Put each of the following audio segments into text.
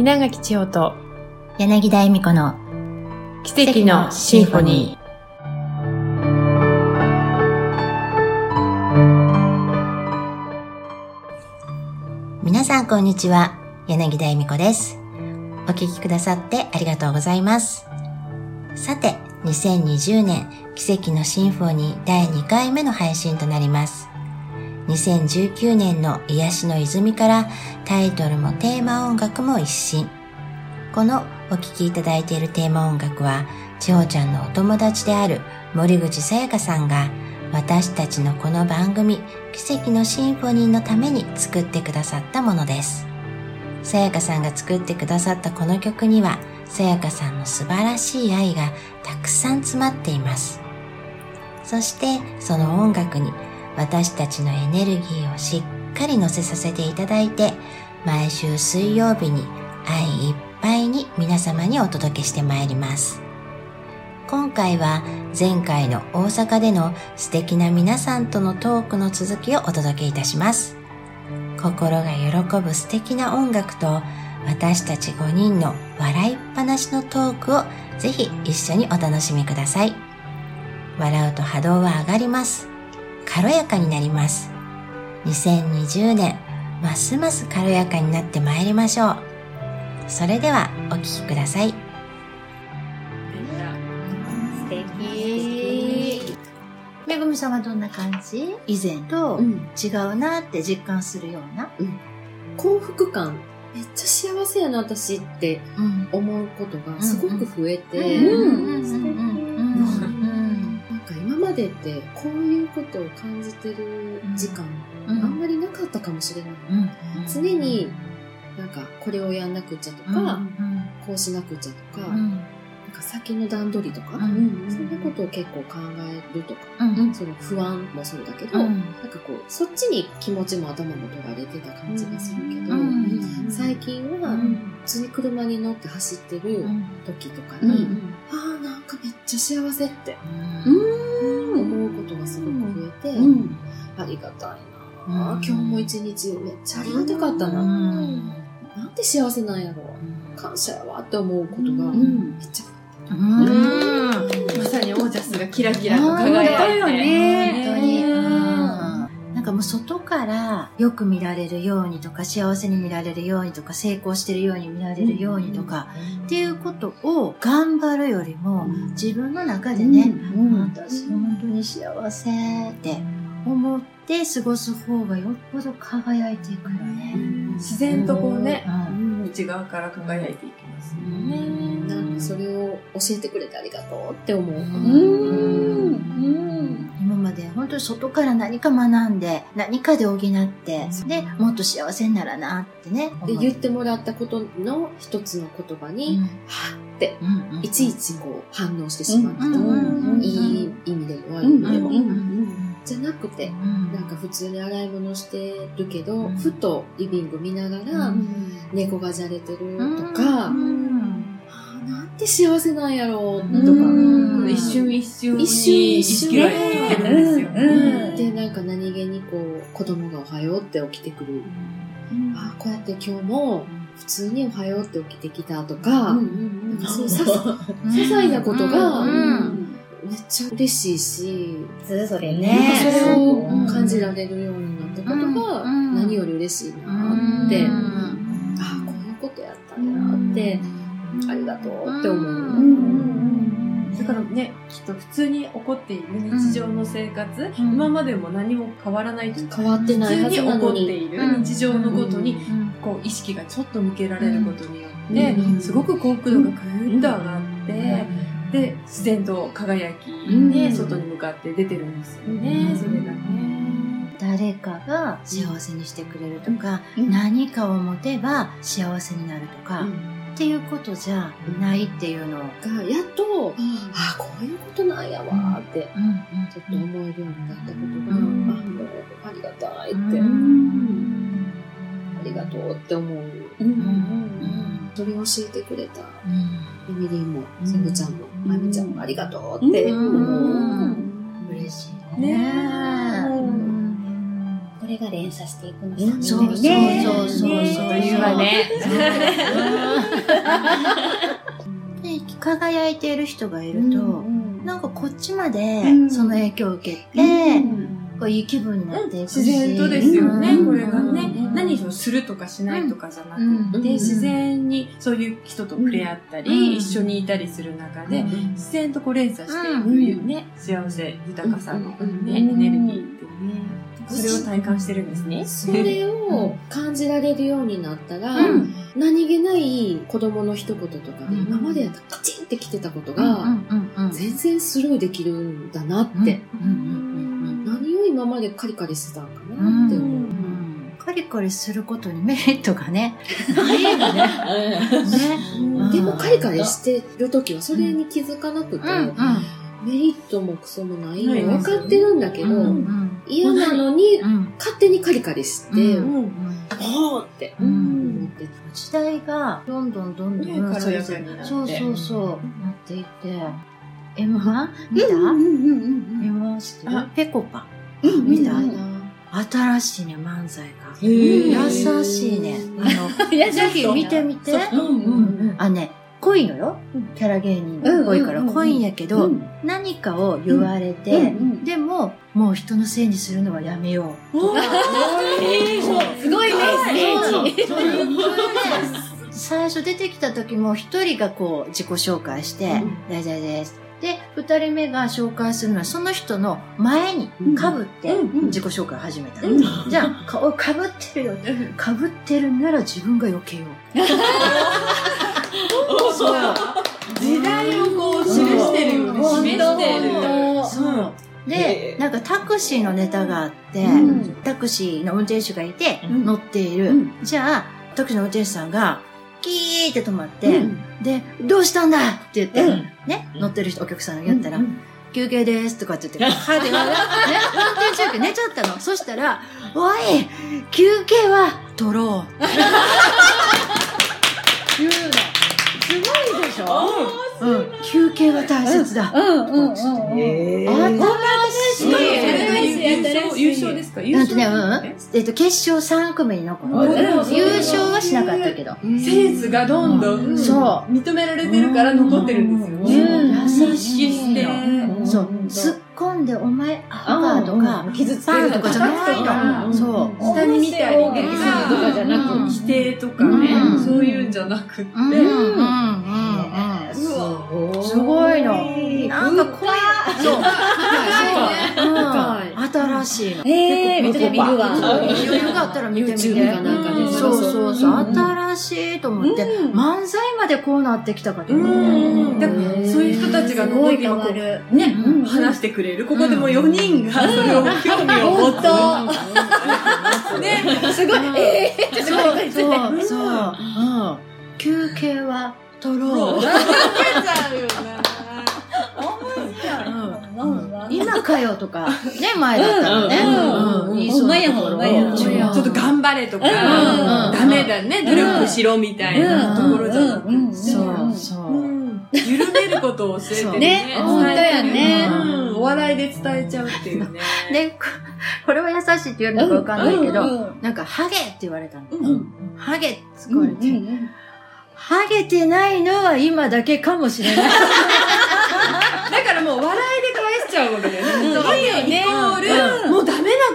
稲垣千代と柳田恵美子の奇跡のシンフォニ皆さんこんにちは柳田恵美子です。お聞きくださってありがとうございます。さて2020年奇跡のシンフォニー第2回目の配信となります2019年の癒しの泉からタイトルもテーマ音楽も一新。このお聴きいただいているテーマ音楽は千穂ちゃんのお友達である森口さやかさんが私たちのこの番組奇跡のシンフォニーのために作ってくださったものです。さやかさんが作ってくださったこの曲にはさやかさんの素晴らしい愛がたくさん詰まっています。そしてその音楽に私たちのエネルギーをしっかり乗せさせていただいて毎週水曜日に愛いっぱいに皆様にお届けしてまいります。今回は前回の大阪での素敵な皆さんとのトークの続きをお届けいたします。心が喜ぶ素敵な音楽と私たち5人の笑いっぱなしのトークをぜひ一緒にお楽しみください。笑うと波動は上がります。軽やかになります。2020年ますます軽やかになってまいりましょう。それではお聴きください。素敵。めぐみさんはどんな感じ？以前とうん。違うなって実感するような。幸福感。めっちゃ幸せやな私ってうん。思うことがすごく増えて、うん。うん。うん。うん。なん。か今までってこういうことを感じてる時間、うん。あんまりなかったかもしれない、うん。常になんかこれをやんなくっちゃとか、うん。こうしなくっちゃとか、うん。なんか先の段取りとか、うん。そんなことを結構考えるとか、うん。その不安もそうだけど、うん。なんかこうそっちに気持ちも頭も取られてた感じがするけど、うん。最近はうん。普通に車に乗って走ってる時とかうん。に、ああなんかめっちゃ幸せってうんがすごく増えて、うん。ありがたいな、うん。今日も一日めっちゃありがたかったな、なんて幸せなんやろ感謝やわって思うことがん。めっちゃうん。まさにオージャスがキラキラと輝いて。本当よね。本当にかもう外からよく見られるようにとか幸せに見られるようにとか成功してるように見られるようにとかっていうことを頑張るよりも自分の中でね、私本当に幸せって思って過ごす方がよっぽど輝いていくよね。自然とこうね、うん。内側から輝いていきますよね。なんかそれを教えてくれてありがとうって思う。今まで本当に外から何か学んで何かで補ってでもっと幸せにならなってねで、言ってもらったことの一つの言葉に、はぁって、うんうんいちいちこう反応してしまった。うんうんうんいい意味でも悪い意味でも。うんじゃなくて、うんなんか普通に洗い物してるけど、うんふとリビング見ながら、うん。猫がじゃれてるとうか、んあーなんて幸せなんやろうとか、うん一瞬一瞬に一瞬意一瞬識がいってるんですよね。で、なんか何気にこう、子供がおはようって起きてくる。あーこうやって今日も普通におはようって起きてきたとか、なんかそういう。ささ些細なことがうんめっちゃ嬉しいし、それぞれね。それを感じられるようになったことがうん何より嬉しいなって、ああ、こういうことやったんやなって、ありがとうって思う。だからね、きっと普通に起こっている日常の生活、ん。今までも何も変わらないと変わってないは普通に起。こっている日常のことに、こう意識がちょっと向けられることによって、うんすごく幸福度がぐーっと上がって、で、自然と輝きね、うん外に向かって出てるんですよね、うんそれがね。誰かが幸せにしてくれるとか、何かを持てば幸せになるとか、っていうことじゃないっていうのを、が、やっと、ああ、こういうことなんやわーって、うんちょっと思えるようになったことが、うん。あもうありがたいって、うん。ありがとうって思う。それを教えてくれた。エミリーも、セブちゃんも、まみちゃんもありがとうって思う。嬉しいね。ねれが連鎖していくんですよね。そうそうねそうそうねそううわね。で輝いている人がいると、なんかこっちまでうんその影響を受けて、こういい気分になっていくし、自然とですよね、うんこれがね。うん何をするとかしないとかじゃなくうんて、自然にそういう人と触れ合ったり、うん一緒にいたりする中で、うん自然とこう連鎖していくね、幸せ、豊かさのね、うんエネルギーってね、それを体感してるんですね。それを感じられるようになったら、うん。何気ない子供の一言とかで、うん今までやったらカチンってきてたことうんが、全然スルーできるんだなって、何を今までカリカリしてたんかなって思う。うんカリカリすることにメリットがね、ないよね。でもカリカリしてる時はそれに気づかなくて、うんメリットもクソもないのない分かってるんだけど、嫌なのにうん。勝手にカリカリして、うん。うん。もうってうん。思ってた。時代がどんどんどんどねん軽やかになってそうそうそう。なっていって M1 見た？M1 知ってる？あペコパ。うん見たうん新しいね漫才が。優しいね。あの ぜひ見てみて。そう。うんうん。あね濃いのよ。キャラ芸人っぽいから濃いんやけど、うん。何かを言われて、でももう人のせいにするのはやめよう。すごいメッセー最初出てきた時も一人がこう自己紹介してうん「大丈夫です」で二人目が紹介するのはその人の前にかぶって自己紹介を始めた、うん。じゃあ顔かぶってるよ。かぶってるなら自分が避けよう そう時代をこう記してるよね、示してる。そうでなんかタクシーのネタがあって、うんタクシーの運転手がいてうん乗っている、うんじゃあタクシーの運転手さんがキーって止まって、うんで、どうしたんだって言って、うんね、乗ってる人、お客さんが言ったら、うん休憩ですとかって言って、はいって言われて、ね、運転中継寝ちゃったの。そしたら、おい、休憩は取ろう。言うの。しょうん。休憩は大切だ。うんうんうん。新しい。優勝優勝ですか？優なんてね、勝うん。えっと、決勝3組に残うんる。優勝はしなかったけど。センスがどんどんそ認められてるから残ってるんですよね。うん認識して。う。そう。突っ込んで、お前、アホかとか、傷つけるとかじゃないの。うんそう。下に見たりね。とかじゃなく否定とかねうん。そういうんじゃなくって。すごいの。なんかこういう、そう。新しいの。ええ、見てみるわ。余裕があったら見てみて。そうそうそう。うん新しいと思って、漫才までこうなってきたかとう思って。ん。だからそういう人たちがこうる。ねうん、話してくれる。ここでも4人がそれを興味を持つ。ね。すごい。えそうそうそう。うん。休憩は取ろう。今かよとか、ね、前だったらね。うん。言いそうちょっと頑張れとか、うん。ダメだね、努力しろみたいなところじゃなくて、うん。そう、そう。う。ん。緩めることを教えてるね。ね本当やね。うんお笑いで伝えちゃうっていうね。で、ここれは優しいって言われる。のかわかんないけど、うん。なんか、ハゲって言われたの。うんハゲって使うんわれて、ハゲてないのは今だけかもしれない。だからもう笑いで返しちゃうわけだよね。イコール、も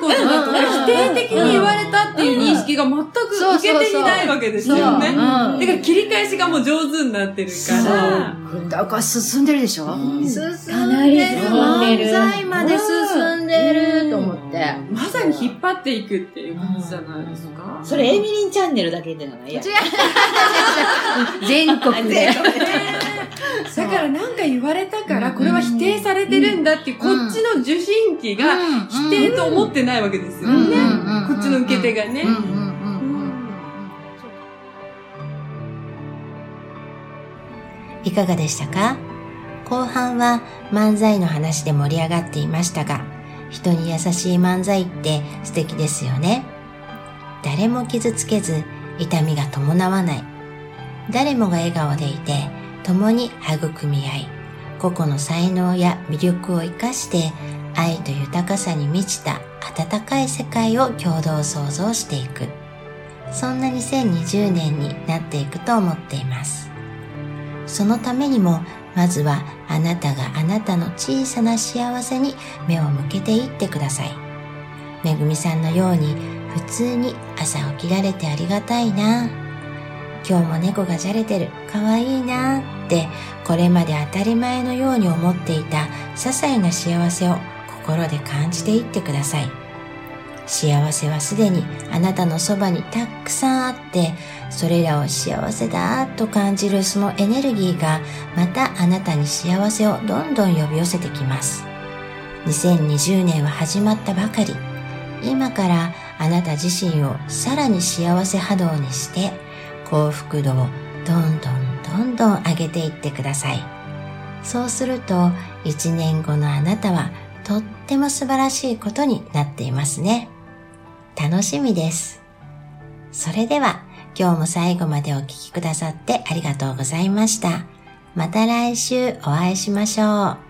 ことだとか、否定的に言われたっていう認識が全く受けていないわけですよね。だから切り返しがもう上手になってるから。だから進んでるでしょ、進進んでる漫才まで進んでると思って。まさに引っ張っていくっていう感じじゃないですか？それエミリンチャンネルだけでないや。全国で。だからなんか言われたから、これは否定されてるんだってこっちの受信機が否定と思ってないわけですよね。こっちの受け手がね。いかがでしたか？後半は漫才の話で盛り上がっていましたが、人に優しい漫才って素敵ですよね。誰も傷つけず、痛みが伴わない。誰もが笑顔でいて、共に育み合い、個々の才能や魅力を生かして、愛と豊かさに満ちた温かい世界を共同創造していく。そんな2020年になっていくと思っています。そのためにも、まずはあなたがあなたの小さな幸せに目を向けていってください。めぐみさんのように普通に朝起きられてありがたいな。今日も猫がじゃれてる。かわいいなってこれまで当たり前のように思っていた些細な幸せを心で感じていってください。幸せはすでにあなたのそばにたくさんあって、それらを幸せだと感じるそのエネルギーがまたあなたに幸せをどんどん呼び寄せてきます。2020年は始まったばかり。今からあなた自身をさらに幸せ波動にして幸福度をどんどんどんどん上げていってください。そうすると1年後のあなたはとっても素晴らしいことになっていますね。楽しみです。それでは今日も最後までお聴きくださってありがとうございました。また来週お会いしましょう。